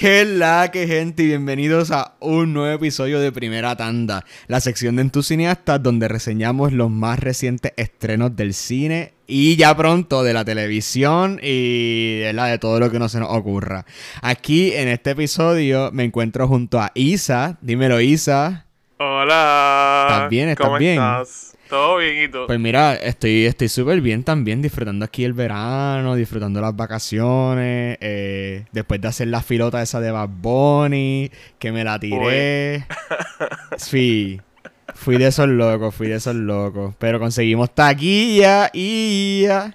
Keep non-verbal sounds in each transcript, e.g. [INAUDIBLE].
¿Qué la que gente? Y bienvenidos a un nuevo episodio de Primera Tanda, la sección de Entusiastas donde reseñamos los más recientes estrenos del cine y ya pronto de la televisión y de, la de todo lo que no se nos ocurra. Aquí en este episodio me encuentro junto a Isa. Dímelo, Isa. Hola. ¿Estás bien? ¿Estás ¿Cómo bien? estás? Todo bien y tú. Pues mira, estoy estoy súper bien también, disfrutando aquí el verano, disfrutando las vacaciones, eh, después de hacer la filota esa de Bad Bunny, que me la tiré. [LAUGHS] Sí, fui de esos locos, fui de esos locos. Pero conseguimos taquilla y ya.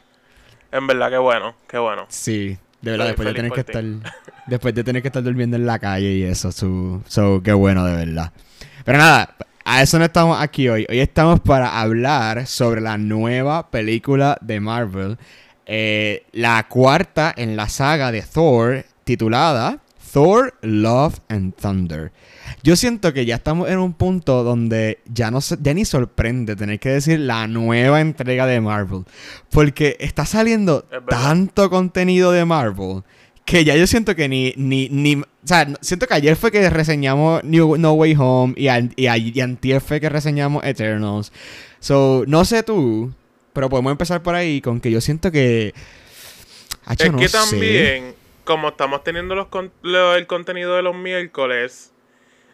En verdad, qué bueno, qué bueno. Sí, de verdad, Estoy después de tener que estar. Después de tener que estar durmiendo en la calle y eso, su, so, qué bueno, de verdad. Pero nada, a eso no estamos aquí hoy. Hoy estamos para hablar sobre la nueva película de Marvel. eh, la cuarta en la saga de Thor, titulada Thor, Love and Thunder. Yo siento que ya estamos en un punto donde ya no ya ni sorprende tener que decir la nueva entrega de Marvel. Porque está saliendo tanto contenido de Marvel que ya yo siento que ni, ni, ni, o sea, siento que ayer fue que reseñamos New, No Way Home y, a- y antier fue que reseñamos Eternals. So, no sé tú, pero podemos empezar por ahí con que yo siento que... Hacho, es no que sé. también, como estamos teniendo los con- lo- el contenido de los miércoles,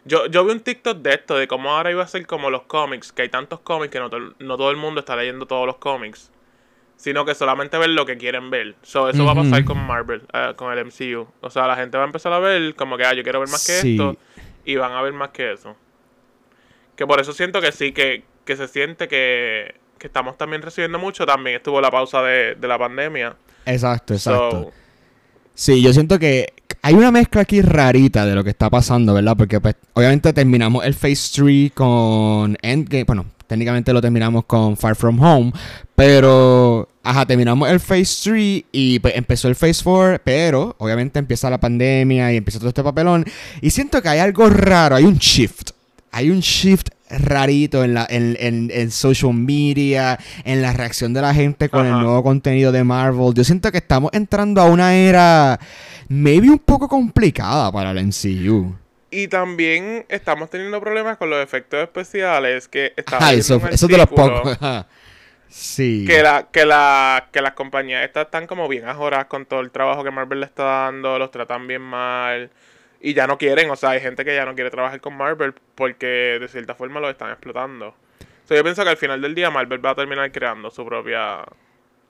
yo, yo vi un TikTok de esto, de cómo ahora iba a ser como los cómics, que hay tantos cómics que no, to- no todo el mundo está leyendo todos los cómics, sino que solamente ven lo que quieren ver. So, eso va a pasar con Marvel, eh, con el MCU. O sea, la gente va a empezar a ver como que, ah, yo quiero ver más que Sí. esto, y van a ver más que eso. Que por eso siento que sí, que, que se siente que, que estamos también recibiendo mucho. También estuvo la pausa de, de la pandemia. Exacto, exacto. So, Sí, yo siento que hay una mezcla aquí rarita de lo que está pasando, ¿verdad? Porque pues obviamente terminamos el Phase 3 con Endgame, bueno, técnicamente lo terminamos con Far From Home, pero ajá, terminamos el Phase 3 y pues empezó el Phase 4, pero obviamente empieza la pandemia y empieza todo este papelón y siento que hay algo raro, hay un shift. Hay un shift rarito en, la, en, en, en social media, en la reacción de la gente con el Ajá. nuevo contenido de Marvel. Yo siento que estamos entrando a una era maybe un poco complicada para el MCU. y también estamos teniendo problemas con los efectos especiales. Que estaba Ajá, eso, eso de los pocos. Sí. Que, la, que, la, que las compañías estas están como bien ajoradas con todo el trabajo que Marvel le está dando, los tratan bien mal. Y ya no quieren, o sea, hay gente que ya no quiere trabajar con Marvel porque de cierta forma lo están explotando. O yo pienso que al final del día Marvel va a terminar creando su propia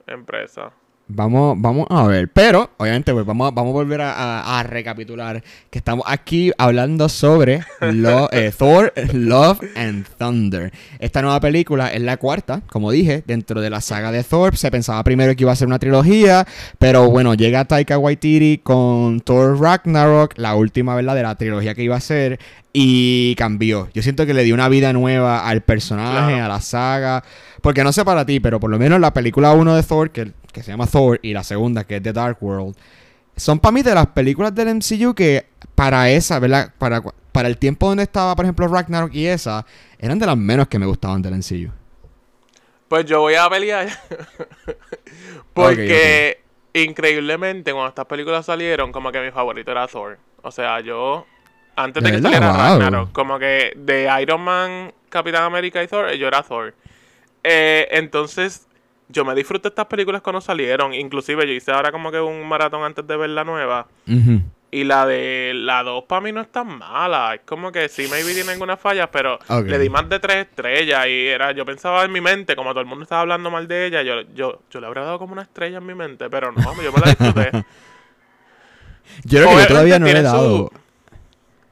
empresa. Vamos, vamos a ver. Pero, obviamente, pues vamos, a- vamos a volver a, a- a recapitular que estamos aquí hablando sobre lo- eh, [LAUGHS] Thor, Love and Thunder. Esta nueva película es la cuarta, como dije, dentro de la saga de Thor. Se pensaba primero que iba a ser una trilogía, pero bueno, llega Taika Waititi con Thor Ragnarok, la última, ¿verdad?, de la trilogía que iba a ser. Y cambió. Yo siento que le dio una vida nueva al personaje, Claro. a la saga. Porque no sé para ti, pero por lo menos la película 1 de Thor, que, que se llama Thor, y la segunda, que es The Dark World, son para mí de las películas del MCU que para esa, ¿verdad? Para, para el tiempo donde estaba, por ejemplo, Ragnarok y esa, eran de las menos que me gustaban del MCU. Pues yo voy a pelear. [LAUGHS] Porque increíblemente cuando estas películas salieron, como que mi favorito era Thor. O sea, yo antes de, ¿De que saliera Wow. Ragnarok, como que de Iron Man, Capitán América y Thor, yo era Thor. Eh, entonces, yo me disfruté estas películas cuando salieron. Inclusive yo hice ahora como que un maratón antes de ver la nueva. Y la de la 2 para mí no es tan mala. Es como que sí, maybe tiene algunas fallas, pero le di más de tres estrellas. Y era, yo pensaba en mi mente, como todo el mundo estaba hablando mal de ella, yo, yo, yo le habría dado como una estrella en mi mente, pero no, yo me la disfruté. [LAUGHS] Yo creo que yo Obviamente todavía no le he su- dado.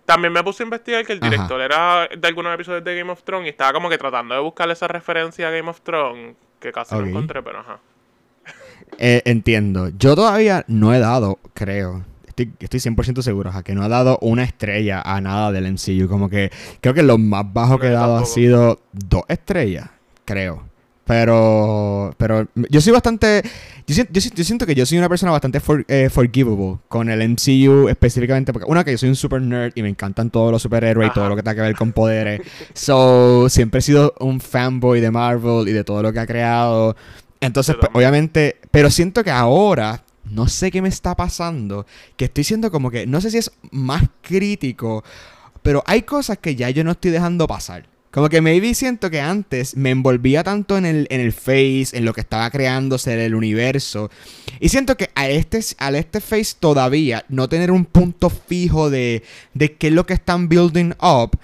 También me puse a investigar que el Ajá. director era de algunos episodios de Game of Thrones y estaba como que tratando de buscar esa referencia a Game of Thrones, que casi no encontré, pero ajá. [LAUGHS] Eh, entiendo. Yo todavía no he dado, creo. Estoy, estoy 100% seguro, ajá, que no ha dado una estrella a nada del MCU. Como que creo que lo más bajo que he dado ha sido dos estrellas, creo. Pero, pero yo soy bastante, yo, siento- yo, si- yo siento que yo soy una persona bastante for- eh, forgivable con el MCU específicamente, porque una que yo soy un super nerd y me encantan todos los superhéroes y todo lo que tenga que ver con poderes. So, siempre he sido un fanboy de Marvel y de todo lo que ha creado. Entonces, pues, obviamente, pero siento que ahora no sé qué me está pasando, que estoy siendo como que, no sé si es más crítico, pero hay cosas que ya yo no estoy dejando pasar. Como que maybe siento que antes me envolvía tanto en el, en el face, en lo que estaba creándose, en el universo. Y siento que a este, a este face todavía no tener un punto fijo de, de qué es lo que están building up,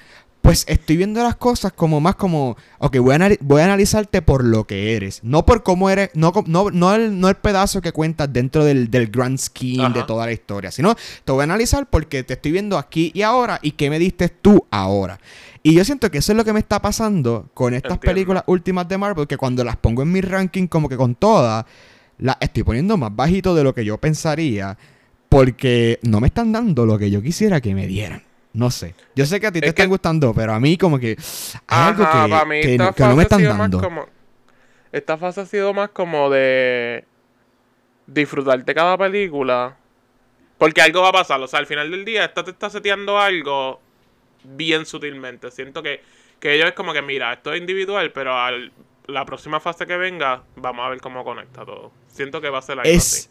pues estoy viendo las cosas como más como, ok, voy a, voy a analizarte por lo que eres, no por cómo eres, no, no, no, el, no el pedazo que cuentas dentro del, del grand scheme de toda la historia, sino te voy a analizar porque te estoy viendo aquí y ahora y qué me diste tú ahora. Y yo siento que eso es lo que me está pasando con estas películas últimas de Marvel, que cuando las pongo en mi ranking como que con todas, las estoy poniendo más bajito de lo que yo pensaría, porque no me están dando lo que yo quisiera que me dieran. No sé. Yo sé que a ti te están gustando, pero a mí como que algo que, no me están dando. esta fase ha sido más como de disfrutarte cada película. Porque algo va a pasar. O sea, al final del día, esta te está seteando algo bien sutilmente. Siento que, que ellos es como que, mira, esto es individual, pero al, la próxima fase que venga, vamos a ver cómo conecta todo. Siento que va a ser algo así.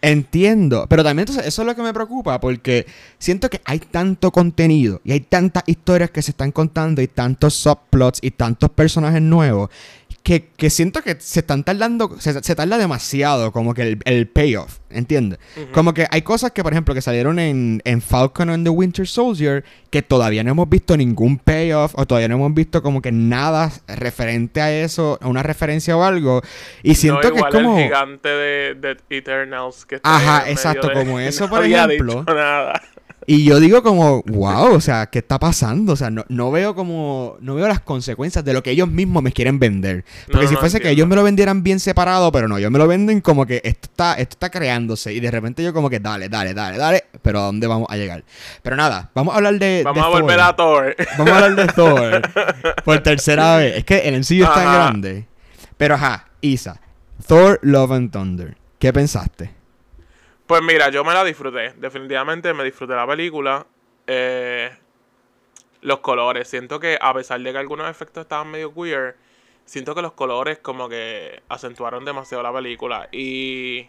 Entiendo, pero también entonces eso es lo que me preocupa porque siento que hay tanto contenido y hay tantas historias que se están contando y tantos subplots y tantos personajes nuevos que, siento que se están tardando, se, se tarda demasiado como que el, payoff, ¿entiendes? Como que hay cosas que, por ejemplo, que salieron en, en Falcon and the Winter Soldier que todavía no hemos visto ningún payoff o todavía no hemos visto como que nada referente a eso, a una referencia o algo. Y siento que es como... el gigante de, de Eternals que está Ajá, exacto, como [LAUGHS] eso, por ejemplo. Nada. Y yo digo como, wow, o sea, ¿qué está pasando? O sea, no, no veo como, no veo las consecuencias de lo que ellos mismos me quieren vender. Porque si fuese que ellos me lo vendieran bien separado, pero no, ellos me lo venden como que esto está, esto está creándose. Y de repente yo como que, dale, dale, dale, dale, pero ¿a dónde vamos a llegar? Pero nada, vamos a hablar de... Vamos a volver a Thor. Vamos a hablar de Thor. [LAUGHS] por tercera vez. Es que el ensillo es tan grande. Pero ajá, Isa, Thor, Love and Thunder. ¿Qué pensaste? Pues mira, yo me la disfruté. Definitivamente me disfruté la película. Eh, los colores. Siento que a pesar de que algunos efectos estaban medio queer, siento que los colores como que acentuaron demasiado la película. Y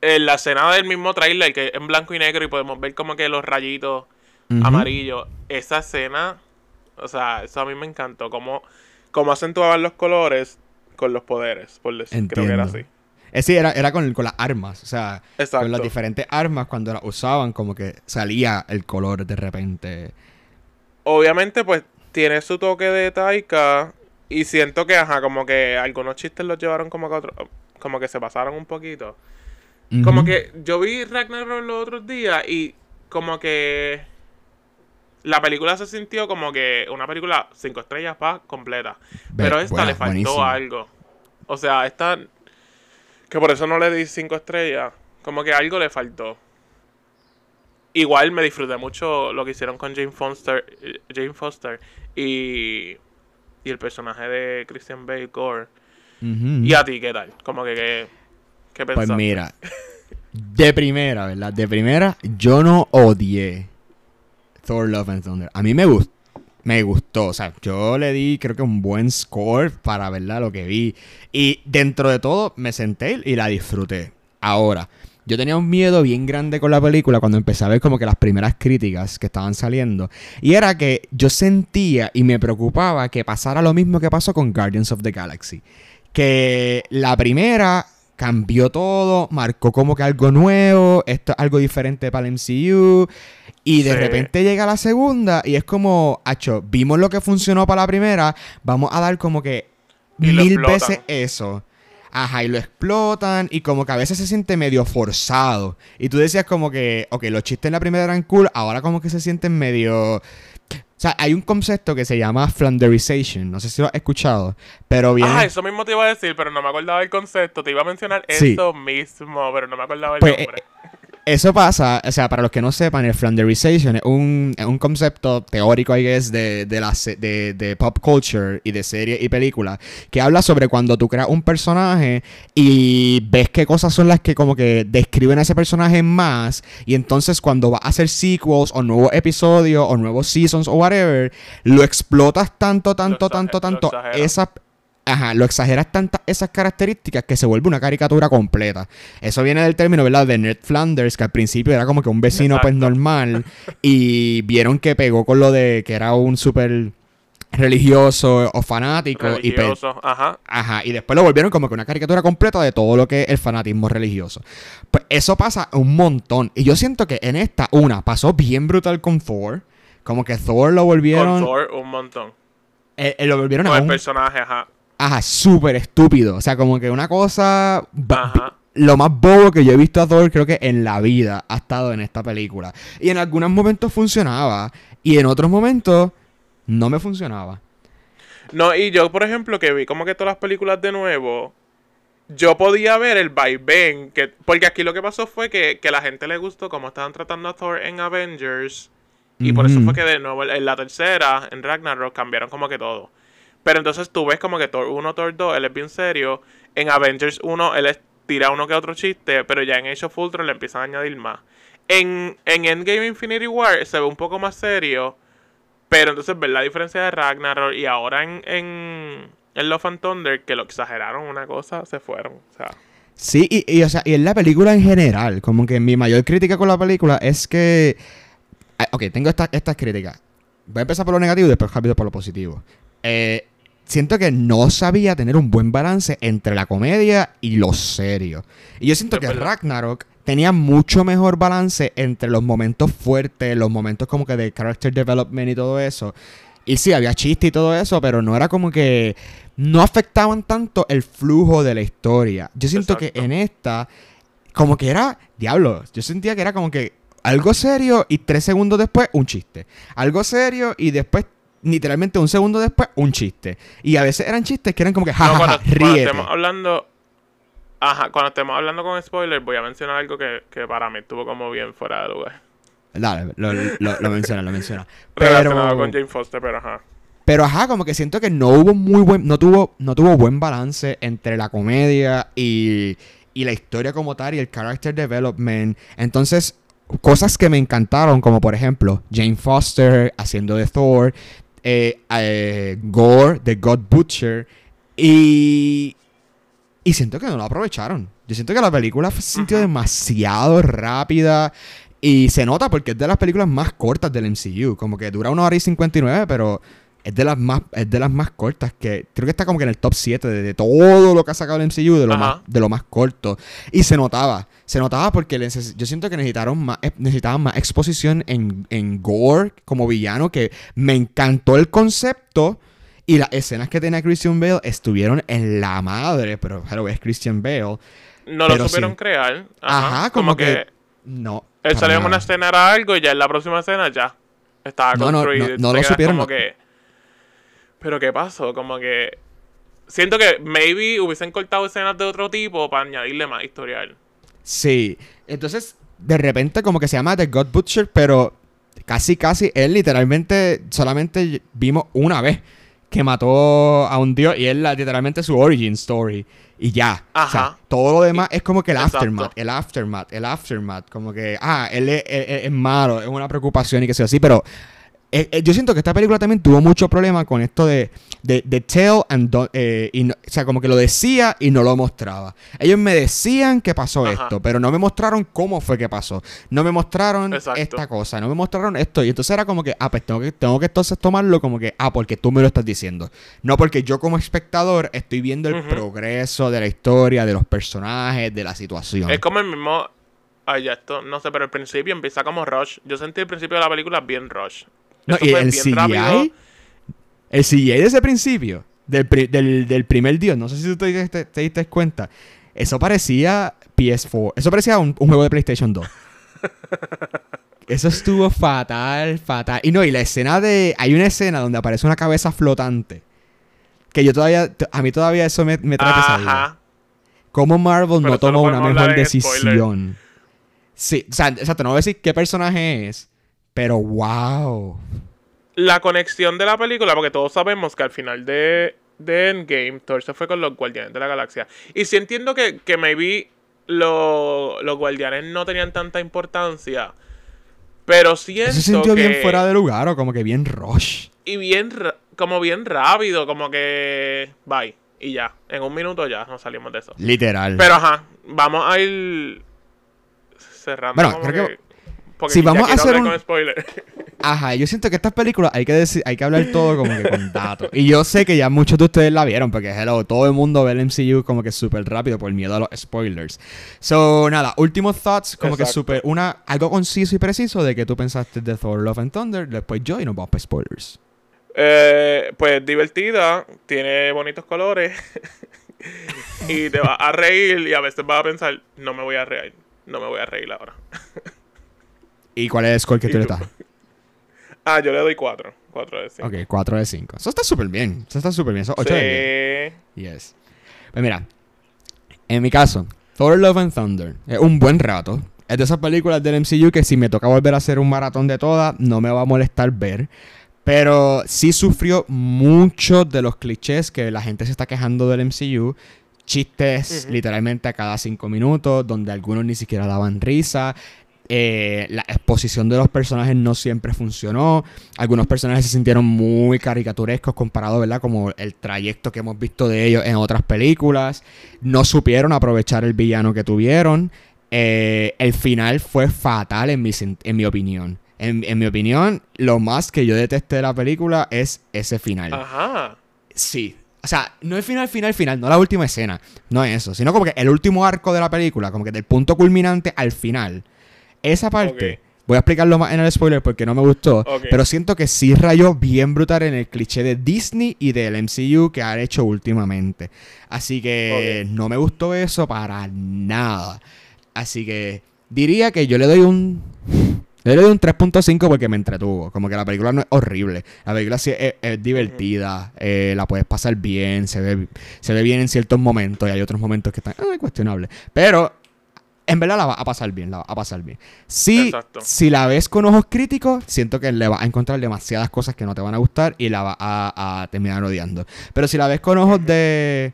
en la escena del mismo trailer, que es en blanco y negro y podemos ver como que los rayitos amarillos, esa escena, o sea, eso a mí me encantó. Como, como acentuaban los colores con los poderes, por decir, creo que era así. Eh, sí, era, era con, las armas. O sea, con las diferentes armas, cuando las usaban, como que salía el color de repente. Obviamente, pues tiene su toque de Taika. Y siento que, ajá, como que algunos chistes los llevaron como que otro, como que se pasaron un poquito. Como que yo vi Ragnarok los otros días y como que la película se sintió como que una película cinco estrellas pa completa. Pero esta le faltó algo. O sea, esta que por eso no le di cinco estrellas. Como que algo le faltó. Igual me disfruté mucho lo que hicieron con Jane Foster, Jane Foster y, y el personaje de Christian Bale Gore. ¿Y a ti qué tal? Como que, ¿qué, qué Pues mira, de primera, ¿verdad? De primera, yo no odié Thor Love and Thunder. A mí me gustó me gustó. O sea, yo le di creo que un buen score para verla lo que vi. Y dentro de todo me senté y la disfruté. Ahora, yo tenía un miedo bien grande con la película cuando empecé a ver como que las primeras críticas que estaban saliendo. Y era que yo sentía y me preocupaba que pasara lo mismo que pasó con Guardians of the Galaxy. Que la primera cambió todo, marcó como que algo nuevo, esto es algo diferente para el MCU. Y de repente llega la segunda y es como, hacho, vimos lo que funcionó para la primera, vamos a dar como que mil veces eso. Ajá, y lo explotan y como que a veces se siente medio forzado. Y tú decías como que, ok, los chistes en la primera eran cool, ahora como que se sienten medio... O sea, hay un concepto que se llama flanderization, no sé si lo has escuchado, pero bien... Ah, eso mismo te iba a decir, pero no me acordaba del concepto, te iba a mencionar eso mismo, pero no me acordaba el pues, nombre. Eso pasa, o sea, para los que no sepan, el Flanderization es un, un concepto teórico, I guess, de, de, la, de, de pop culture y de serie y película, que habla sobre cuando tú creas un personaje y ves qué cosas son las que como que describen a ese personaje más, y entonces cuando vas a hacer sequels o nuevos episodios o nuevos seasons o whatever, lo explotas tanto, tanto, tanto, tanto, esa Ajá, lo exageras tantas esas características que se vuelve una caricatura completa. Eso viene del término, ¿verdad? De Ned Flanders, que al principio era como que un vecino pues normal y vieron que pegó con lo de que era un súper religioso o fanático y Religioso, ajá. Ajá, y después lo volvieron como que una caricatura completa de todo lo que es el fanatismo religioso. Pues eso pasa un montón. Y yo siento que en esta, una, pasó bien brutal con Thor. Como que Thor lo Con volvieron. Thor un montón. eh, eh, lo volvieron Con a el un. personaje, ajá. Ajá, súper estúpido. O sea, como que una cosa. Ajá. Lo más bobo que yo he visto a Thor, creo que en la vida, ha estado en esta película. Y en algunos momentos funcionaba. Y en otros momentos no me funcionaba. No, y yo, por ejemplo, que vi como que todas las películas de nuevo, yo podía ver el vaivén, que, porque aquí lo que pasó fue que, que la gente le gustó cómo estaban tratando a Thor en Avengers, y por eso fue que de nuevo en la tercera, en Ragnarok, cambiaron como que todo. Pero entonces tú ves como que Thor 1, Thor 2, él es bien serio, en Avengers 1 él tira uno que otro chiste, pero ya en Age of Ultron le empiezan a añadir más. En, en Endgame Infinity War se ve un poco más serio, pero entonces ver la diferencia de Ragnarok y ahora en, en, en Love and Thunder, que lo exageraron una cosa, se fueron. O sea, Sí, y, y, o sea, y en la película en general, como que mi mayor crítica con la película es que... ah, Ok, tengo estas estas críticas. Voy a empezar por lo negativo y después rápido por lo positivo. Eh, siento que no sabía tener un buen balance entre la comedia y lo serio. Y yo siento que verdad. Ragnarok tenía mucho mejor balance entre los momentos fuertes, los momentos como que de character development y todo eso. Y sí, había chiste y todo eso, pero no era como que no afectaban tanto el flujo de la historia. Yo siento que en esta, como que era, diablo, yo sentía que era como que algo serio y tres segundos después un chiste. Algo serio y después, literalmente un segundo después, un chiste. Y a veces eran chistes que eran como que, no, jajaja, cuando, cuando ríete. estemos hablando. Ajá, cuando estemos hablando con spoilers, voy a mencionar algo que, que para mí estuvo como bien fuera de lugar. Dale, lo, lo, lo menciona, lo menciona. [LAUGHS] Relacionado Pero, con Jane Foster, pero ajá. pero ajá, como que siento que no hubo muy buen, no tuvo, no tuvo buen balance entre la comedia y, y la historia como tal y el character development. Entonces, cosas que me encantaron, como por ejemplo, Jane Foster haciendo de Thor, eh, eh, Gore de God Butcher y y siento que no lo aprovecharon. Yo siento que la película se sintió demasiado rápida. Y se nota porque es de las películas más cortas del MCU. Como que dura una hora y 59, pero es de las más, es de las más cortas. que Creo que está como que en el top 7 de, de todo lo que ha sacado el MCU, de lo, Ajá. más, de lo más corto. Y se notaba. Se notaba porque neces- yo siento que necesitaron más, eh, necesitaban más exposición en, en Gore como villano. Que me encantó el concepto. Y las escenas que tenía Christian Bale estuvieron en la madre. Pero, pero es Christian Bale. No lo supieron sí. crear. Ajá, como que- No. Él salió en una escena era algo y ya en la próxima escena ya estaba No, no, construido. no, no te lo supieron, Como no. que, pero ¿qué pasó? Como que siento que maybe hubiesen cortado escenas de otro tipo para añadirle más historial. Sí. Entonces, de repente, como que se llama The God Butcher, pero casi, casi, él literalmente solamente vimos una vez que mató a un dios y él literalmente su origin story. Y ya. O sea, Ajá. todo lo demás es como que el Exacto. aftermath, el aftermath, el aftermath. Como que, ah, él es, es- es malo, es una preocupación y que sea así, pero eh, eh, yo siento que esta película también tuvo mucho problema con esto de, de, de tell and don't- eh, y no- o sea, como que lo decía y no lo mostraba. Ellos me decían que pasó Ajá. esto, pero no me mostraron cómo fue que pasó. No me mostraron Exacto. esta cosa, no me mostraron esto. Y entonces era como que, ah, pues tengo que, tengo que entonces tomarlo como que, ah, porque tú me lo estás diciendo. No porque yo como espectador estoy viendo el Ujú. progreso de la historia, de los personajes, de la situación. Es como el mismo. Ay, ya esto, no sé, pero al principio empieza como Rush. Yo sentí el principio de la película bien Rush. No, Eso y el CGI, rápido. el CGI de ese principio, del, del, del primer dios, no sé si tú te, diste- te diste cuenta, eso parecía PS4, eso parecía un, un juego de PlayStation 2. [LAUGHS] Eso estuvo fatal, fatal. Y no, y la escena de... Hay una escena donde aparece una cabeza flotante. Que yo todavía... A mí todavía eso me, me trae pesadilla. Ajá. Cómo Marvel Pero no tomó una mejor spoiler. decisión. Sí, o sea, exacto, no voy a decir qué personaje es, pero wow. La conexión de la película, porque todos sabemos que al final de, de Endgame, Thor se fue con los Guardianes de la Galaxia. Y sí entiendo que, que maybe lo- los Guardianes no tenían tanta importancia. Pero siento se sintió que... bien fuera de lugar o como que bien rush. Y bien, como bien rápido, como que... Bye. Y ya, en un minuto ya nos salimos de eso. Literal. Pero ajá, vamos a ir cerrando. Bueno, creo que- porque si vamos a hacer un- con spoiler. [LAUGHS] Ajá, yo siento que estas películas hay que decir, hay que hablar todo como que con datos. Y yo sé que ya muchos de ustedes la vieron, porque hello, todo el mundo ve el MCU como que súper rápido por miedo a los spoilers. So, nada, últimos thoughts, como que súper, una, algo conciso y preciso de que tú pensaste de Thor Love and Thunder, después yo y nos vamos para spoilers. Eh, pues divertida, tiene bonitos colores [LAUGHS] y te vas a reír y a veces vas a pensar, no me voy a reír, no me voy a reír ahora. [LAUGHS] ¿Y cuál es el score que ¿Y tú le das? [LAUGHS] Ah, yo le doy 4, 4 de 5. Ok, 4 de 5. Eso está súper bien, eso está súper bien, eso 8 de 10. Yes. Pues mira, en mi caso, Thor Love and Thunder es un buen rato. Es de esas películas del MCU que si me toca volver a hacer un maratón de todas, no me va a molestar ver. Pero sí sufrió muchos de los clichés que la gente se está quejando del MCU. Chistes Ujú. literalmente a cada cinco minutos, donde algunos ni siquiera daban risa. Eh, la exposición de los personajes no siempre funcionó. Algunos personajes se sintieron muy caricaturescos comparado, ¿verdad? Como el trayecto que hemos visto de ellos en otras películas. No supieron aprovechar el villano que tuvieron. Eh, el final fue fatal en mi, en mi opinión. En, en mi opinión, lo más que yo detesté de la película es ese final. Ajá. Sí. O sea, no el final, final, final, no la última escena. No es eso. Sino como que el último arco de la película, como que del punto culminante al final. Esa parte. Voy a explicarlo más en el spoiler porque no me gustó. Pero siento que sí rayó bien brutal en el cliché de Disney y del MCU que han hecho últimamente. Así que no me gustó eso para nada. Así que diría que yo le doy un. Le doy un 3.5 porque me entretuvo. Como que la película no es horrible. La película sí es, es divertida. eh, la puedes pasar bien. Se ve, se ve bien en ciertos momentos. Y hay otros momentos que están ah, cuestionables. Pero en verdad la va a pasar bien. La va a pasar bien. Si, Exacto. si la ves con ojos críticos, siento que le vas a encontrar demasiadas cosas que no te van a gustar y la vas a, a terminar odiando. Pero si la ves con ojos de.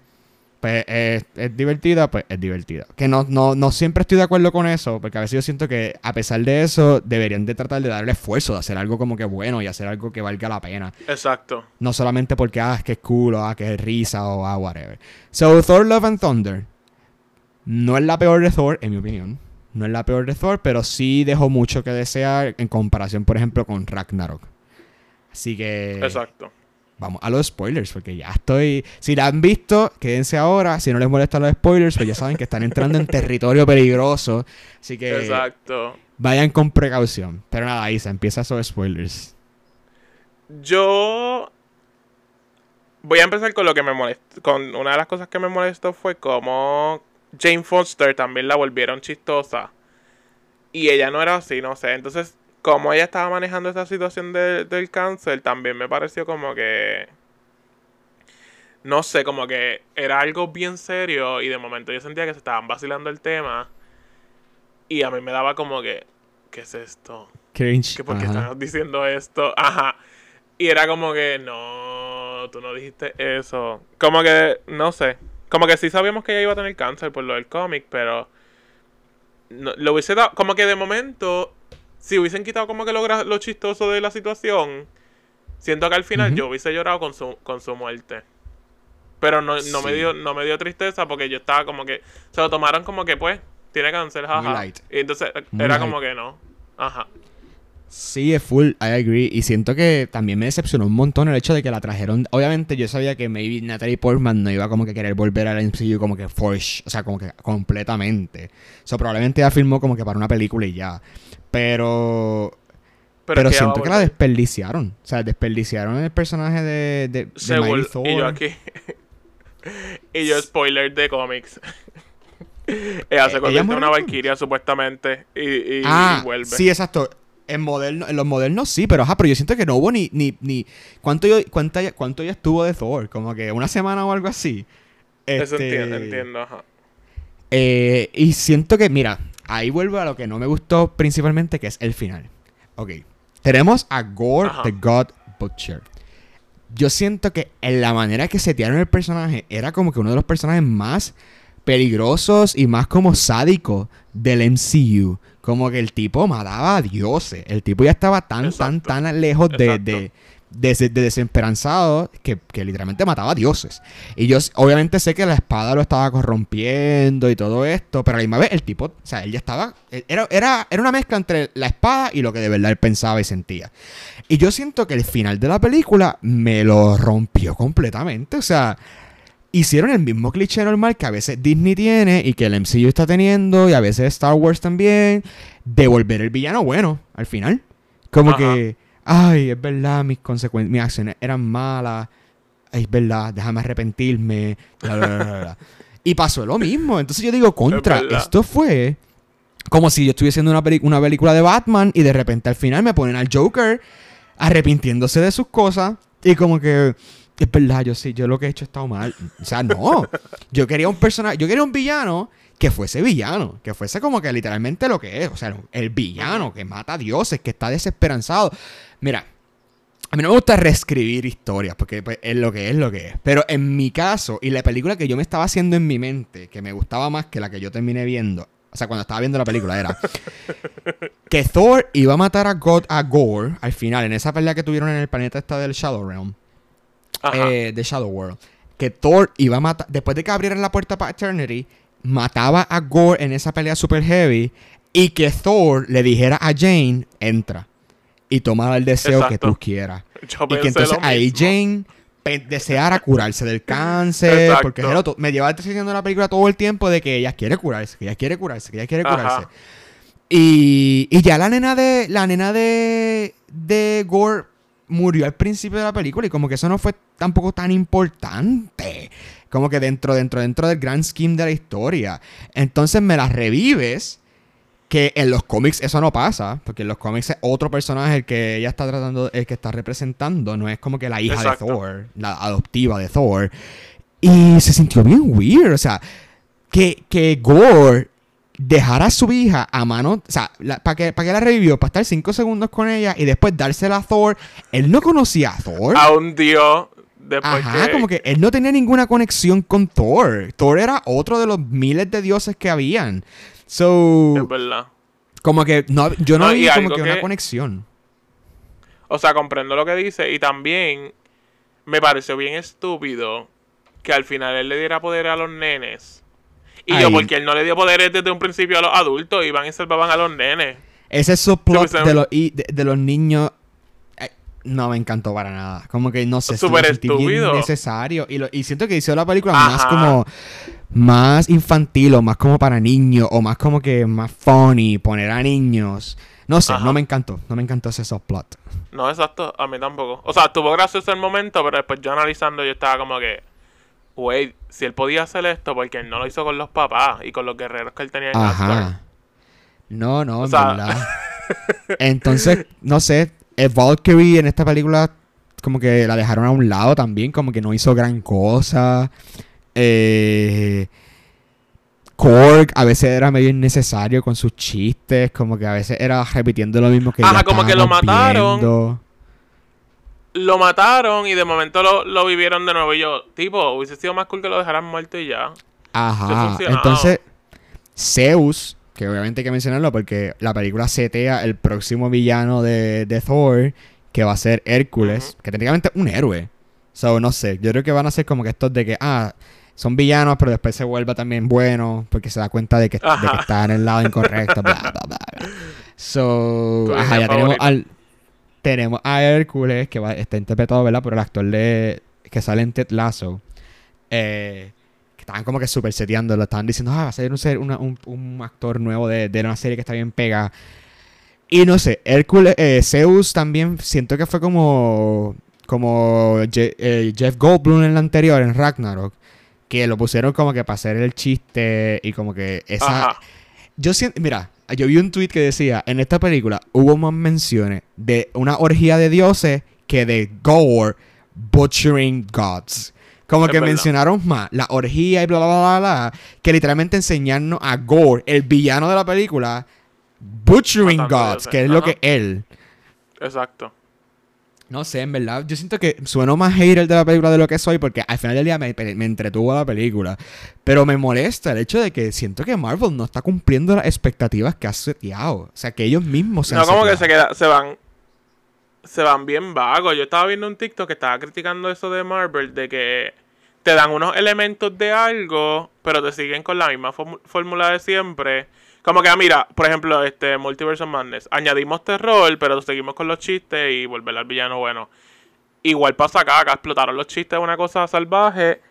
Pues es, es divertida, pues es divertida. Que no, no, no siempre estoy de acuerdo con eso, porque a veces yo siento que a pesar de eso, deberían de tratar de darle esfuerzo, de hacer algo como que bueno y hacer algo que valga la pena. Exacto. No solamente porque, ah, es que es cool, o ah, que es risa, o ah, whatever. So, Thor Love and Thunder no es la peor de Thor, en mi opinión. No es la peor de Thor, pero sí dejó mucho que desear en comparación, por ejemplo, con Ragnarok. Así que Exacto. vamos a los spoilers, porque ya estoy... Si la han visto, quédense ahora. Si no les molestan los spoilers, pues ya saben que están entrando en territorio peligroso. Así que Exacto. vayan con precaución. Pero nada, ahí se empieza esos spoilers. Yo voy a empezar con lo que me molestó. Con una de las cosas que me molestó fue como Jane Foster también la volvieron chistosa. Y ella no era así, no sé. Entonces, como ella estaba manejando esa situación de- del cáncer, también me pareció como que. No sé, como que era algo bien serio. Y de momento yo sentía que se estaban vacilando el tema. Y a mí me daba como que. ¿Qué es esto? Cringe. que por qué Ajá. estás diciendo esto, ajá. Y era como que, no, tú no dijiste eso. Como que, no sé. Como que sí sabíamos que ella iba a tener cáncer por lo del cómic, pero no- lo hubiese dado, como que de momento, si hubiesen quitado como que lo, lo chistoso de la situación, siento que al final yo hubiese llorado con su, con su muerte. Pero no, no me dio, no me dio tristeza porque yo estaba como que, se lo tomaron como que pues, tiene cáncer, jaja. Y entonces Muy era light. como que no. Ajá. Sí, es full, I agree. Y siento que también me decepcionó un montón el hecho de que la trajeron. Obviamente, yo sabía que maybe Natalie Portman no iba como que querer volver al MCU como que force, o sea, como que completamente. O sea, probablemente ella filmó como que para una película y ya. Pero. Pero, siento que la desperdiciaron. O sea, desperdiciaron el personaje de, de, de Según- Mighty Thor. y yo aquí. [LAUGHS] y yo, spoiler de cómics. [LAUGHS] ella se ¿Ella convierte en una en valquiria supuestamente. Y, y, ah, y vuelve. sí, exacto. En, moderno, en los modernos sí, pero ajá, pero yo siento que no hubo ni, ni, ni ¿cuánto, yo, cuánto ya estuvo de Thor, como que una semana o algo así. Eso Este, entiendo, entiendo, ajá. eh, y siento que, mira, ahí vuelvo a lo que no me gustó principalmente, que es el final. Ok, tenemos a Gore Ajá. the God Butcher. Yo siento que en la manera que setearon el personaje era como que uno de los personajes más peligrosos y más como sádicos del MCU. Como que el tipo mataba a dioses. El tipo ya estaba tan, tan, Exacto. tan lejos de, de, de, de desesperanzado que, que, literalmente mataba a dioses. Y yo obviamente sé que la espada lo estaba corrompiendo y todo esto, pero a la misma vez el tipo, o sea, él ya estaba, era, era, era una mezcla entre la espada y lo que de verdad él pensaba y sentía. Y yo siento que el final de la película me lo rompió completamente, o sea... Hicieron el mismo cliché normal que a veces Disney tiene y que el MCU está teniendo y a veces Star Wars también, de volver el villano bueno al final. Como que ay, es verdad, mis consecuencias, mis acciones eran malas, es verdad, déjame arrepentirme, y pasó lo mismo. Entonces yo digo, contra, esto fue como si yo estuviese haciendo una, una película de Batman y de repente al final me ponen al Joker arrepintiéndose de sus cosas y como que es verdad, yo sí, yo lo que he hecho ha estado mal. O sea, no. Yo quería un personaje, yo quería un villano que fuese villano, que fuese como que literalmente lo que es, o sea, el villano que mata a dioses, que está desesperanzado. Mira, a mí no me gusta reescribir historias, porque pues, es lo que es lo que es. Pero en mi caso, y la película que yo me estaba haciendo en mi mente, que me gustaba más que la que yo terminé viendo, o sea, cuando estaba viendo la película, era [LAUGHS] que Thor iba a matar a God a Gore al final, en esa pelea que tuvieron en el planeta esta del Shadow Realm, eh, de Shadow World. Que Thor iba a matar, después de que abrieran la puerta para Eternity, mataba a Gore en esa pelea super heavy y que Thor le dijera a Jane, entra y toma el deseo que tú quieras. y que entonces ahí Jane deseara curarse del cáncer, porque me lleva diciendo la película todo el tiempo de que ella quiere curarse, que ella quiere curarse, que ella quiere curarse. Y, y, ya la nena de la nena de de Gore murió al principio de la película y como que eso no fue tampoco tan importante. Como que dentro, dentro, dentro del grand scheme de la historia. Entonces me la revives. Que en los cómics eso no pasa. Porque en los cómics es otro personaje el que ella está tratando, el que está representando. No es como que la hija de Thor, la adoptiva de Thor. Y se sintió bien weird. O sea, que, que Gore dejara a su hija a mano. O sea, ¿para qué, para la revivió? Para estar cinco segundos con ella y después dársela a Thor. Él no conocía a Thor. A un dios. Ajá, como que él no tenía ninguna conexión con Thor. Thor era otro de los miles de dioses que habían. So. Es verdad. Como que no, yo no, vi como que, una conexión. O sea, comprendo lo que dice. Y también me pareció bien estúpido que al final él le diera poder a los nenes. Y yo, porque él no le dio poderes desde un principio a los adultos, iban y salvaban a los nenes. Ese subplot de, los, de, los niños no me encantó para nada. Como que no sé, súper estúpido. necesario. Y, y siento que hizo la película más como más infantil o más como para niños o más como que más funny, poner a niños. No sé, no me encantó. No me encantó ese subplot. No, exacto. A mí tampoco. O sea, estuvo gracioso el momento, pero después yo analizando yo estaba como que... Güey, si él podía hacer esto, porque él no lo hizo con los papás y con los guerreros que él tenía en Ajá. No, no, o verdad. [LAUGHS] Entonces, no sé, Valkyrie en esta película como que la dejaron a un lado también, como que no hizo gran cosa. Eh, Korg a veces era medio innecesario con sus chistes, como que a veces era repitiendo lo mismo que Ajá, como que lo mataron. Lo mataron y de momento lo, vivieron de nuevo. Y yo, tipo, hubiese sido más cool que lo dejaran muerto y ya. Ajá. Entonces, Zeus que obviamente hay que mencionarlo porque la película setea el próximo villano de, Thor, que va a ser Hércules, que técnicamente es un héroe. So, no sé, yo creo que van a ser como que estos de que, ah, son villanos, pero después se vuelva también bueno, porque se da cuenta de que, está en el lado incorrecto, bla, bla, bla. [LAUGHS] So, ajá, ya tenemos al, tenemos a Hércules, que va, está interpretado, ¿verdad? Por el actor de, que sale en Ted Lasso. Eh, estaban como que super seteando, lo estaban diciendo, ah, va a ser un, un, actor nuevo de, una serie que está bien pega. Y no sé, Hércules, eh, Zeus también siento que fue como, como eh, Jeff Goldblum en la anterior, en Ragnarok, que lo pusieron como que para hacer el chiste y como que esa... Yo siento, mira, yo vi un tweet que decía, en esta película hubo más menciones de una orgía de dioses que de gore butchering gods. Como que mencionaron más la orgía y bla, bla, bla, bla, que literalmente enseñarnos a Gore, el villano de la película, butchering gods, que es lo que él. Exacto. No sé, en verdad, yo siento que sueno más hater de la película de lo que soy porque al final del día me, entretuvo la película. Pero me molesta el hecho de que siento que Marvel no está cumpliendo las expectativas que ha seteado. O sea, que ellos mismos se No, como que se, queda, se van se van bien vagos. Yo estaba viendo un TikTok que estaba criticando eso de Marvel, de que te dan unos elementos de algo, pero te siguen con la misma fórmula de siempre. Como que, ah, mira, por ejemplo, este Multiverse of Madness. Añadimos terror, pero seguimos con los chistes y volver al villano bueno. Igual pasa acá, acá explotaron los chistes, una cosa salvaje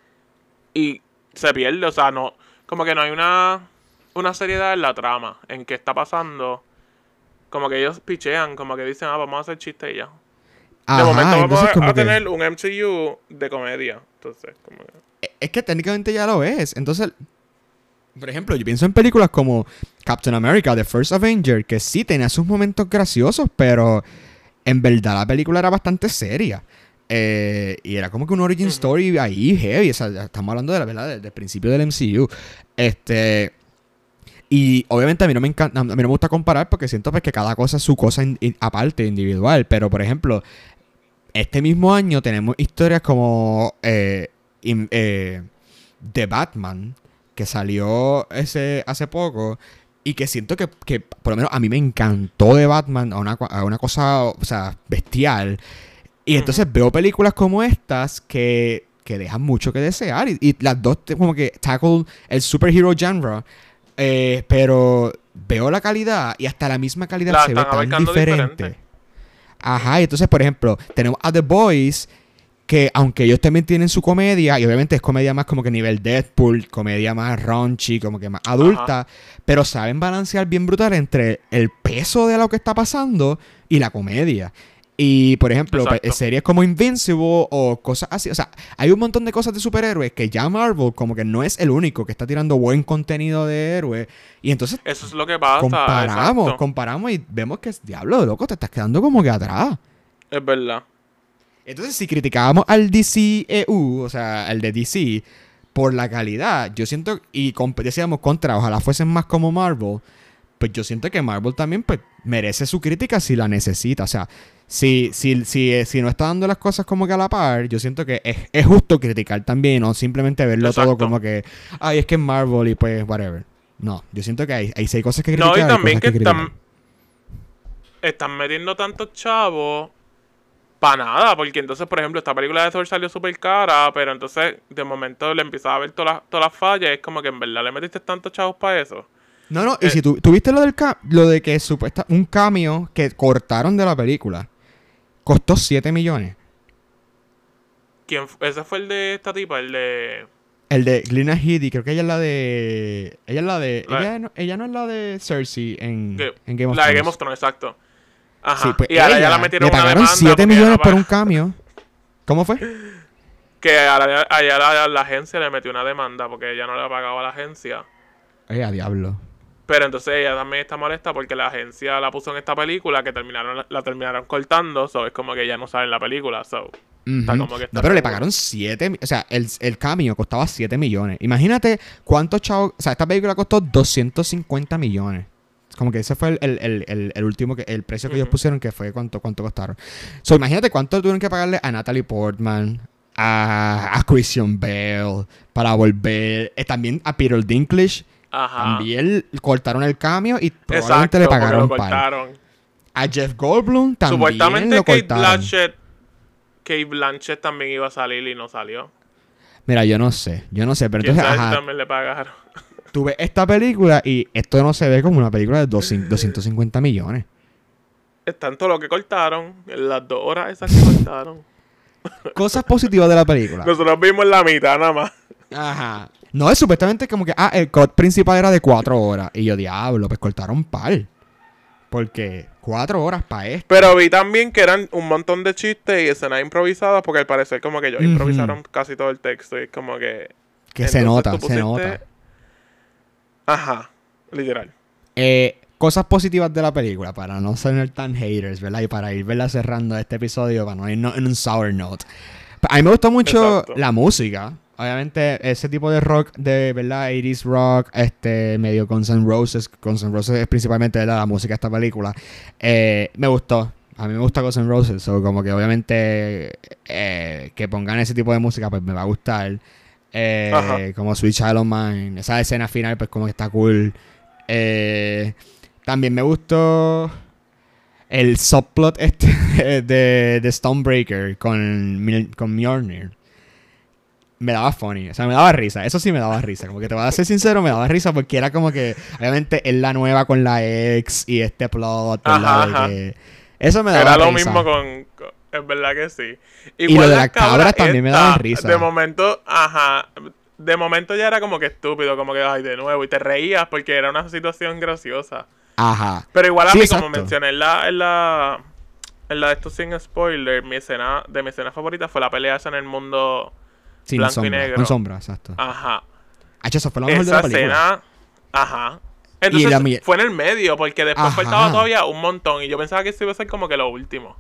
y se pierde, o sea, no, como que no hay una, una seriedad en la trama, en qué está pasando. Como que ellos pichean, como que dicen, ah, vamos a hacer chistes y ya. de momento vamos a, tener un MCU de comedia. Entonces, como e, Es que técnicamente ya lo es. Entonces, por ejemplo, yo pienso en películas como Captain America, The First Avenger, que sí tenía sus momentos graciosos, pero en verdad la película era bastante seria. Eh, y era como que un origin story ahí heavy. O sea, estamos hablando de la verdad del, principio del MCU. Este. Y obviamente a mí no me encanta, a mí no me gusta comparar porque siento pues, que cada cosa es su cosa aparte, individual. Pero por ejemplo, este mismo año tenemos historias como eh, eh, The Batman, que salió ese hace poco. Y que siento que, por lo menos a mí me encantó de Batman a una, a una cosa, o sea, bestial. Y entonces veo películas como estas que, dejan mucho que desear. Y, las dos como que tackle el superhero genre. Eh, pero veo la calidad y hasta la misma calidad se ve tan diferente. Ajá, y entonces, por ejemplo, tenemos a The Boys, que aunque ellos también tienen su comedia, y obviamente es comedia más como que nivel Deadpool, comedia más raunchy, como que más adulta, pero saben balancear bien brutal entre el peso de lo que está pasando y la comedia. Y, por ejemplo, pues, series como Invincible o cosas así. O sea, hay un montón de cosas de superhéroes que ya Marvel como que no es el único que está tirando buen contenido de héroes. Y entonces... Eso es lo que pasa. Comparamos, comparamos y vemos que, diablo, loco, te estás quedando como que atrás. Es verdad. Entonces, si criticábamos al DCEU, o sea, el de DC, por la calidad, yo siento, y decíamos contra, ojalá fuesen más como Marvel, pues yo siento que Marvel también pues, merece su crítica si la necesita. O sea, si, si, si, eh, si no está dando las cosas como que a la par, yo siento que es, justo criticar también, no simplemente verlo todo como que, ay, es que es Marvel y pues, whatever. No, yo siento que hay, hay seis cosas que criticar. No, y también que, están, están metiendo tantos chavos para nada, porque entonces, por ejemplo, esta película de Thor salió súper cara, pero entonces de momento le empezaba a ver todas las, todas las fallas, es como que en verdad le metiste tantos chavos para eso. No, no, y eh, si tú tuviste lo del lo de que supuesta un cambio que cortaron de la película costó 7 millones. ¿Quién ese fue el de esta tipa, el de el de Glina Headey, creo que ella es la de ella es la de ella, no, ella no es la de Cersei en, en Game of Thrones. La de Game of Thrones, exacto. Ajá. pues y ahora ya la metieron le pagaron 7 millones por un cambio. ¿Cómo fue? Que a la, la, agencia le metió una demanda porque ella no le ha pagado a la agencia. Ay, a diablo. Pero entonces ella también está molesta porque la agencia la puso en esta película que terminaron la terminaron cortando, so es como que ya no sale en la película, so no, pero le pagaron 7, o sea, el, el cambio costaba 7 millones. Imagínate cuántos chavos, o sea, esta película costó 250 millones. Como que ese fue el, último, que, el precio que ellos pusieron, que fue cuánto, cuánto costaron. So, imagínate cuánto tuvieron que pagarle a Natalie Portman, a, Christian Bale, para volver, eh, también a Peter Dinklage. También cortaron el cambio y probablemente le pagaron lo A Jeff Goldblum también Supuestamente lo Kate Blanchett, Kate Blanchett también iba a salir y no salió. Mira, yo no sé, yo no sé, pero entonces también le pagaron. Tuve esta película y esto no se ve como una película de 250 millones. Es tanto lo que cortaron, en las dos horas esas que cortaron. [LAUGHS] Cosas positivas de la película. Nosotros vimos la mitad nada más. Ajá. No, es supuestamente como que, ah, el cut principal era de cuatro horas. Y yo, diablo, pues cortaron par. Porque cuatro horas para esto. Pero vi también que eran un montón de chistes y escenas improvisadas, porque al parecer como que ellos improvisaron casi todo el texto y es como que... Que se nota, se nota. Ajá, literal. Eh, cosas positivas de la película, para no ser tan haters, ¿verdad? Y para ir, ¿verdad? Cerrando este episodio, para no ir en un sour note. A mí me gustó mucho la música obviamente ese tipo de rock de verdad 80s rock este medio Guns N' Roses Guns N' Roses es principalmente la música de esta película eh, me gustó a mí me gusta Guns N' Roses so como que obviamente eh, que pongan ese tipo de música pues me va a gustar eh, como Sweet Child of Mine esa escena final pues como que está cool también me gustó el subplot este [LAUGHS] de, de Stonebreaker con, con Mjolnir me daba funny, o sea, me daba risa, eso sí me daba risa, como que te voy a ser sincero, me daba risa porque era como que, obviamente, es la nueva con la ex y este plot, ¿verdad? Ajá, De ajá. que- eso me daba Era lo risa. mismo con, con- Es verdad que sí. Y lo de las cabras también me daban risa. De momento, ajá. De momento ya era como que estúpido, como que, ay, de nuevo. Y te reías porque era una situación graciosa. Ajá. Pero igual a Sí, mí, como mencioné en la, en la. En la de esto sin spoiler, mi escena, de mi escena favorita fue la pelea esa en el mundo. Sin blanco y sombra, negro. con sombra, exacto. Ajá. Hacho, eso fue lo mejor de Esa la película. escena. Ajá. Entonces la fue en el medio, porque después Ajá. faltaba todavía un montón. Y yo pensaba que eso iba a ser como que lo último.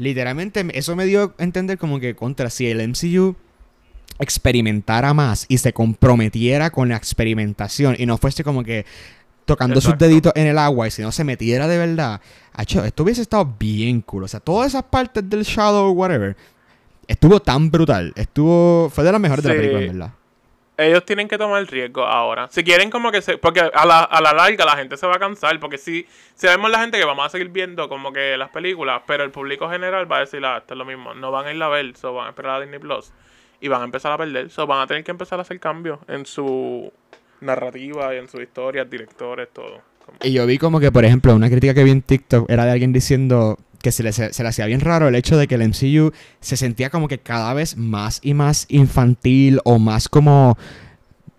Literalmente, eso me dio a entender como que contra si el MCU experimentara más y se comprometiera con la experimentación y no fuese como que tocando sus deditos en el agua y si no se metiera de verdad, acho, esto hubiese estado bien cool. O sea, todas esas partes del Shadow, whatever, estuvo tan brutal. Estuvo, fue de las mejores de la Sí. película, en verdad. Ellos tienen que tomar el riesgo ahora. Si quieren como que se... Porque a la, a la larga la gente se va a cansar. Porque si, si vemos la gente que vamos a seguir viendo como que las películas, pero el público general va a decir, ah, esto es lo mismo. No van a ir a ver, so van a esperar a Disney Plus. Y van a empezar a perder. So van a tener que empezar a hacer cambios en su narrativa y en sus historias, directores, todo. Y yo vi como que, por ejemplo, una crítica que vi en TikTok era de alguien diciendo que se le, se le hacía bien raro el hecho de que el MCU se sentía como que cada vez más y más infantil o más como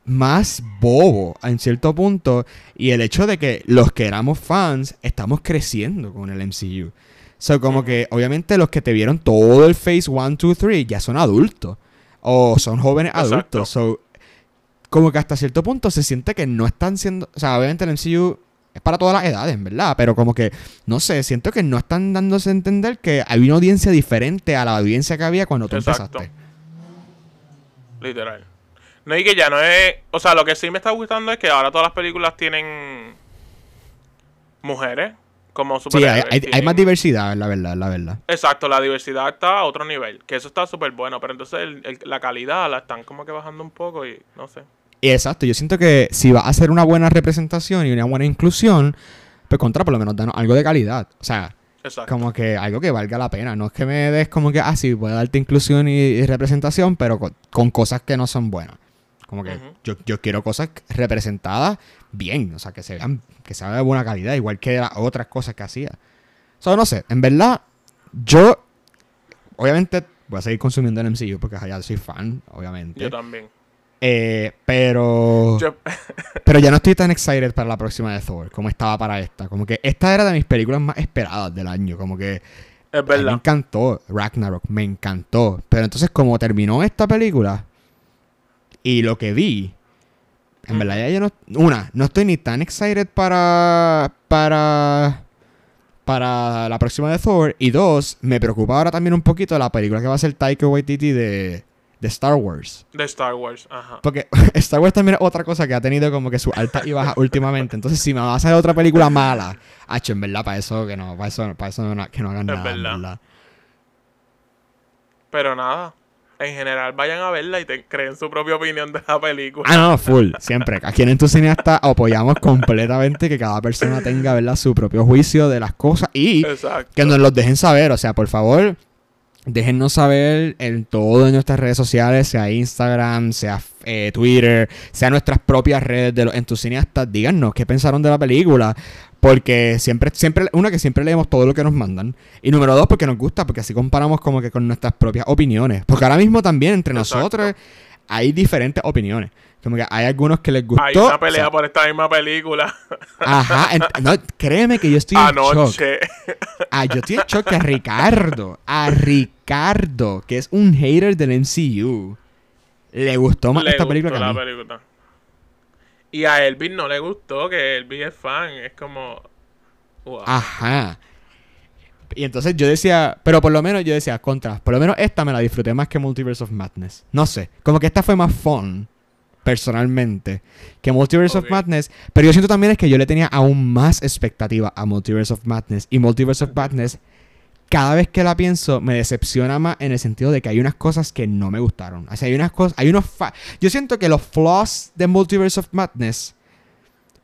más bobo en cierto punto y el hecho de que los que éramos fans estamos creciendo con el MCU. So, como que obviamente los que te vieron todo el Phase 1, 2, 3 ya son adultos o son jóvenes Exacto. adultos. So, como que hasta cierto punto se siente que no están siendo, o sea, obviamente el MCU es para todas las edades, en verdad, pero como que, no sé, siento que no están dándose a entender que hay una audiencia diferente a la audiencia que había cuando tú Exacto. empezaste. Literal. No, y que ya no es. O sea, lo que sí me está gustando es que ahora todas las películas tienen. Mujeres. Como Sí, superhéroes. hay, más diversidad, la verdad, la verdad. Exacto, la diversidad está a otro nivel. Que eso está súper bueno. Pero entonces el- el- la calidad la están como que bajando un poco y no sé. Exacto, yo siento que si va a hacer una buena representación y una buena inclusión, pues contra, por lo menos danos algo de calidad. O sea, Exacto. como que algo que valga la pena. No es que me des como que, ah, sí, voy a darte inclusión y, y representación, pero con, con cosas que no son buenas. Como que yo, yo quiero cosas representadas bien, o sea, que se vean, que sea de buena calidad, igual que las otras cosas que hacía. O sea, no sé, en verdad, yo, obviamente, voy a seguir consumiendo el MCU porque ya soy fan, obviamente. Yo también. Eh, pero. Yo- [LAUGHS] Pero ya no estoy tan excited para la próxima de Thor como estaba para esta. Como que esta era de mis películas más esperadas del año. Como que es mí me verdad. encantó Ragnarok, me encantó. Pero entonces, como terminó esta película y lo que vi, en verdad ya yo no. Una, no estoy ni tan excited para. Para. Para la próxima de Thor. Y dos, me preocupa ahora también un poquito la película que va a ser Taika Waititi de, de Star Wars. De Star Wars. Ajá. Porque [LAUGHS] Star Wars también es otra cosa que ha tenido como que su alta y baja últimamente. Entonces, si me va a hacer otra película mala, hacho, en verdad, para eso que no, para eso, para eso no- que no hagan Es nada, en verdad. Pero nada. En general, vayan a verla y te creen su propia opinión de la película. Ah, no, full, [LAUGHS] siempre. Aquí en Entusiasta apoyamos completamente que cada persona tenga, ¿verdad?, su propio juicio de las cosas y Exacto. que nos los dejen saber. O sea, por favor, déjennos saber en todas nuestras redes sociales, sea Instagram, sea eh, Twitter, sea nuestras propias redes de los entusiastas. Díganos qué pensaron de la película. Porque siempre, siempre, una que siempre leemos todo lo que nos mandan. Y número dos, porque nos gusta, porque así comparamos como que con nuestras propias opiniones. Porque ahora mismo también entre Exacto. nosotros hay diferentes opiniones. Como que hay algunos que les gustó. Hay una o pelea sea, por esta misma película. Ajá, no, créeme que yo estoy en shock. Anoche. Ah, yo estoy en shock que a Ricardo, a Ricardo, que es un hater del MCU, le gustó más Le esta gustó película que a la mí. película. Y a Elvis no le gustó, que Elvis es fan. Es como. Wow. Ajá. Y entonces yo decía, pero por lo menos yo decía, contra, por lo menos esta me la disfruté más que Multiverse of Madness. No sé, como que esta fue más fun, personalmente, que Multiverse of Madness. Pero yo siento también es que yo le tenía aún más expectativa a Multiverse of Madness. Y Multiverse of Madness, cada vez que la pienso, me decepciona más en el sentido de que hay unas cosas que no me gustaron. O sea, hay unas cosas, hay unos... yo siento que los flaws de Multiverse of Madness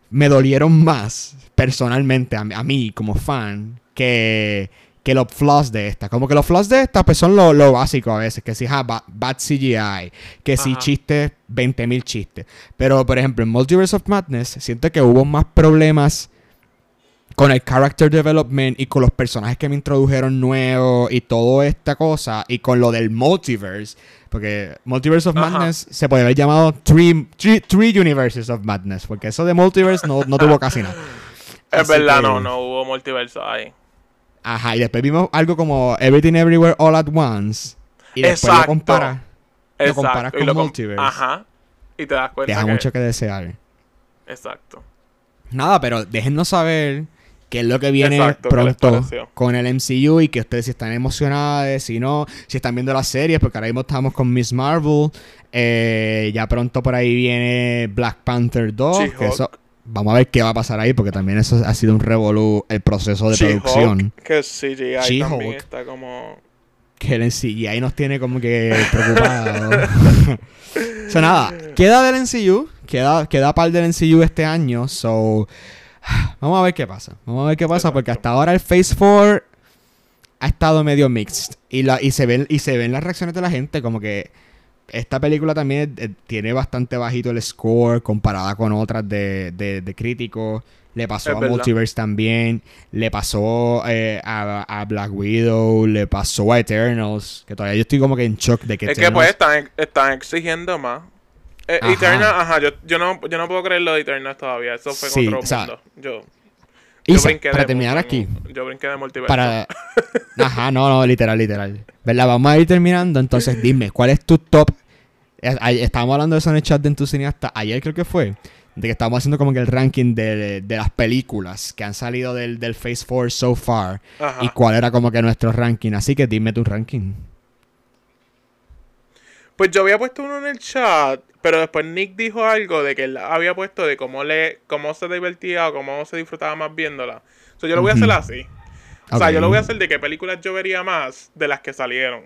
me dolieron más personalmente a, a mí como fan que, que los flaws de esta. Como que los flaws de esta pues son lo, lo básico a veces. Que si, ja, ba- bad CGI. Que si chistes, 20.000 chistes. Pero, por ejemplo, en Multiverse of Madness, siento que hubo más problemas con el character development y con los personajes que me introdujeron nuevos y toda esta cosa. Y con lo del multiverse. Porque Multiverse of Ajá. Madness se puede haber llamado three, three, three Universes of Madness. Porque eso de multiverse no, no tuvo casi nada. Es Así verdad, que- no, no hubo multiverso ahí. Ajá, y después vimos algo como Everything Everywhere All at Once. Y después lo Exacto. compara. Lo comparas con lo com- Multiverse. Ajá. Y te das cuenta Deja que... mucho que desear. Exacto. Nada, pero déjennos saber qué es lo que viene Exacto, ¿qué les pronto con el MCU y que ustedes si están emocionados, si no, si están viendo las series, porque ahora mismo estamos con Miss Marvel. eh, ya pronto por ahí viene Black Panther 2. que eso, vamos a ver qué va a pasar ahí, porque también eso ha sido un revolú el proceso de She-Hulk, producción. Que CGI She-Hulk. también está como... que el NCU nos tiene como que preocupados. [LAUGHS] o sea, nada, queda del NCU, queda, queda par del NCU este año, so vamos a ver qué pasa. Vamos a ver qué pasa porque hasta ahora el Phase 4 ha estado medio mixed y la y se ven y se ven las reacciones de la gente como que esta película también eh, tiene bastante bajito el score comparada con otras de, de, de críticos. Le pasó Es a verdad. Multiverse también. Le pasó eh, a, a Black Widow. Le pasó a Eternals. Que todavía yo estoy como que en shock de que Es que Eternals- pues están, están exigiendo más. Eh, Ajá. Eternal, ajá, yo, yo, no, yo no puedo creer lo de Eternal todavía. Eso fue Sí, otro o sea, mundo. Yo, Isa, yo brinqué para de terminar aquí. Yo brinqué de multiverso. Para... [LAUGHS] Ajá, no, no, literal, literal. ¿Verdad? Vamos a ir terminando. Entonces, dime, ¿cuál es tu top? Estábamos hablando de eso en el chat de Entusiasta. Ayer creo que fue. De que estábamos haciendo como que el ranking de, de las películas que han salido del, del Phase 4 so far. Ajá. Y cuál era como que nuestro ranking. Así que dime tu ranking. Pues yo había puesto uno en el chat, pero después Nick dijo algo de que él había puesto de cómo le, cómo se divertía o cómo se disfrutaba más viéndola. So, yo lo voy a hacer así. O sea, yo lo voy a hacer de qué películas yo vería más de las que salieron.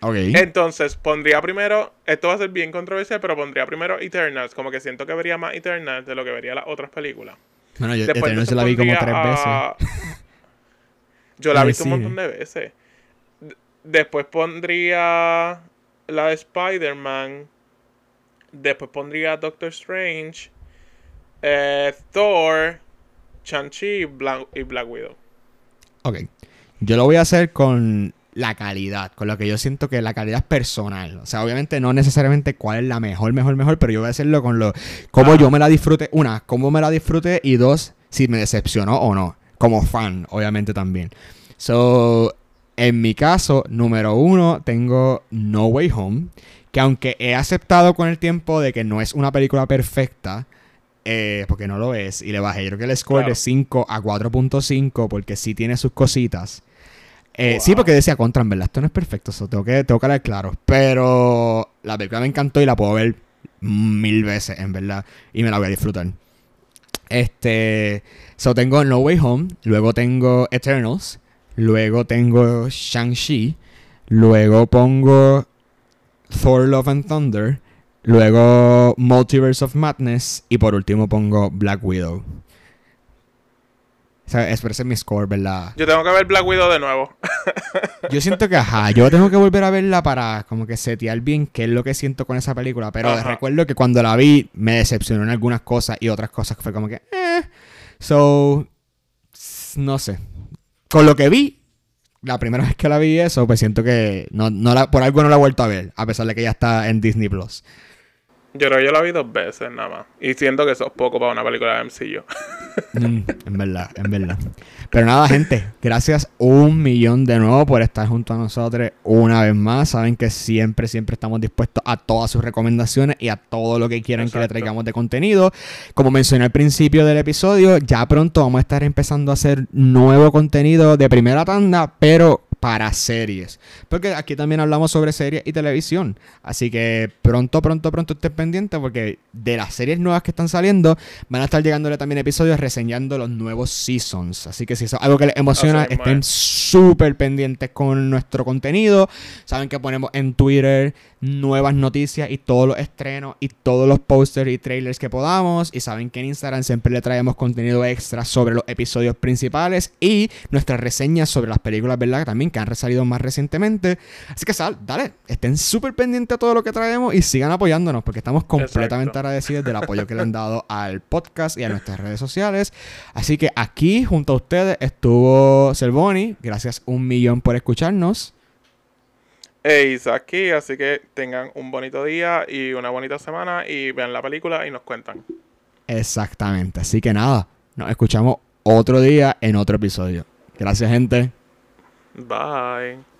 Ok. Entonces, pondría primero, esto va a ser bien controversial, pero pondría primero Eternals, como que siento que vería más Eternals de lo que vería las otras películas. Bueno, yo Después Eternals la vi como tres veces. a- [LAUGHS] Yo la he el visto un montón de veces. Después pondría la de Spider-Man. Después pondría Doctor Strange. eh, Thor. Shang-Chi y Bla- y Black Widow. Ok. Yo lo voy a hacer con la calidad, con lo que yo siento que la calidad es personal. O sea, obviamente no necesariamente cuál es la mejor, mejor, mejor, pero yo voy a hacerlo con lo cómo Ah. yo me la disfrute. Una, cómo me la disfrute y dos, si me decepcionó o no. Como fan, obviamente también. So, en mi caso, número uno, tengo No Way Home. Que aunque he aceptado con el tiempo de que no es una película perfecta, eh, porque no lo es, y le bajé, yo creo que el score Claro. de 5 a 4.5, porque sí tiene sus cositas. Eh, Wow. Sí, porque decía contra, en verdad, esto no es perfecto, eso tengo que, tengo que hablar claro. Pero la película me encantó y la puedo ver mil veces, en verdad, y me la voy a disfrutar. Este, so tengo No Way Home, luego tengo Eternals, luego tengo Shang-Chi, luego pongo Thor Love and Thunder, luego Multiverse of Madness y por último pongo Black Widow. O sea, ese es mi score, ¿verdad? Yo tengo que ver Black Widow de nuevo. [LAUGHS] Yo siento que, ajá, yo tengo que volver a verla para como que setear bien qué es lo que siento con esa película. Pero Ajá. recuerdo que cuando la vi me decepcionó en algunas cosas y otras cosas que fue como que, eh. So, no sé. Con lo que vi, la primera [LAUGHS] vez que la vi eso, pues siento que no, no la, por algo no la he vuelto a ver, a pesar de que ya está en Disney Plus. Yo creo que yo la vi dos veces nada más. Y siento que eso es poco para una película de MCU. Mm, en verdad, en verdad. Pero nada, gente, gracias un millón de nuevo por estar junto a nosotros una vez más. Saben que siempre, siempre estamos dispuestos a todas sus recomendaciones y a todo lo que quieran que le traigamos de contenido. Como mencioné al principio del episodio, ya pronto vamos a estar empezando a hacer nuevo contenido de primera tanda, pero para series. Porque aquí también hablamos sobre series y televisión. Así que pronto, pronto, pronto estén pendientes porque de las series nuevas que están saliendo van a estar llegándole también episodios reseñando los nuevos seasons. Así que si es algo que les emociona, estén es. súper pendientes con nuestro contenido. Saben que ponemos en Twitter nuevas noticias y todos los estrenos y todos los posters y trailers que podamos. Y saben que en Instagram siempre le traemos contenido extra sobre los episodios principales y nuestras reseñas sobre las películas, ¿verdad? También que han salido más recientemente. Así que sal, dale, estén súper pendientes a todo lo que traemos y sigan apoyándonos porque estamos completamente Exacto. agradecidos del apoyo que le han dado al podcast y a nuestras redes sociales. Así que aquí junto a ustedes estuvo Selvoni. Gracias un millón por escucharnos. E aquí, así que tengan un bonito día y una bonita semana y vean la película y nos cuentan. Exactamente. Así que nada, nos escuchamos otro día en otro episodio. Gracias, gente. Bye.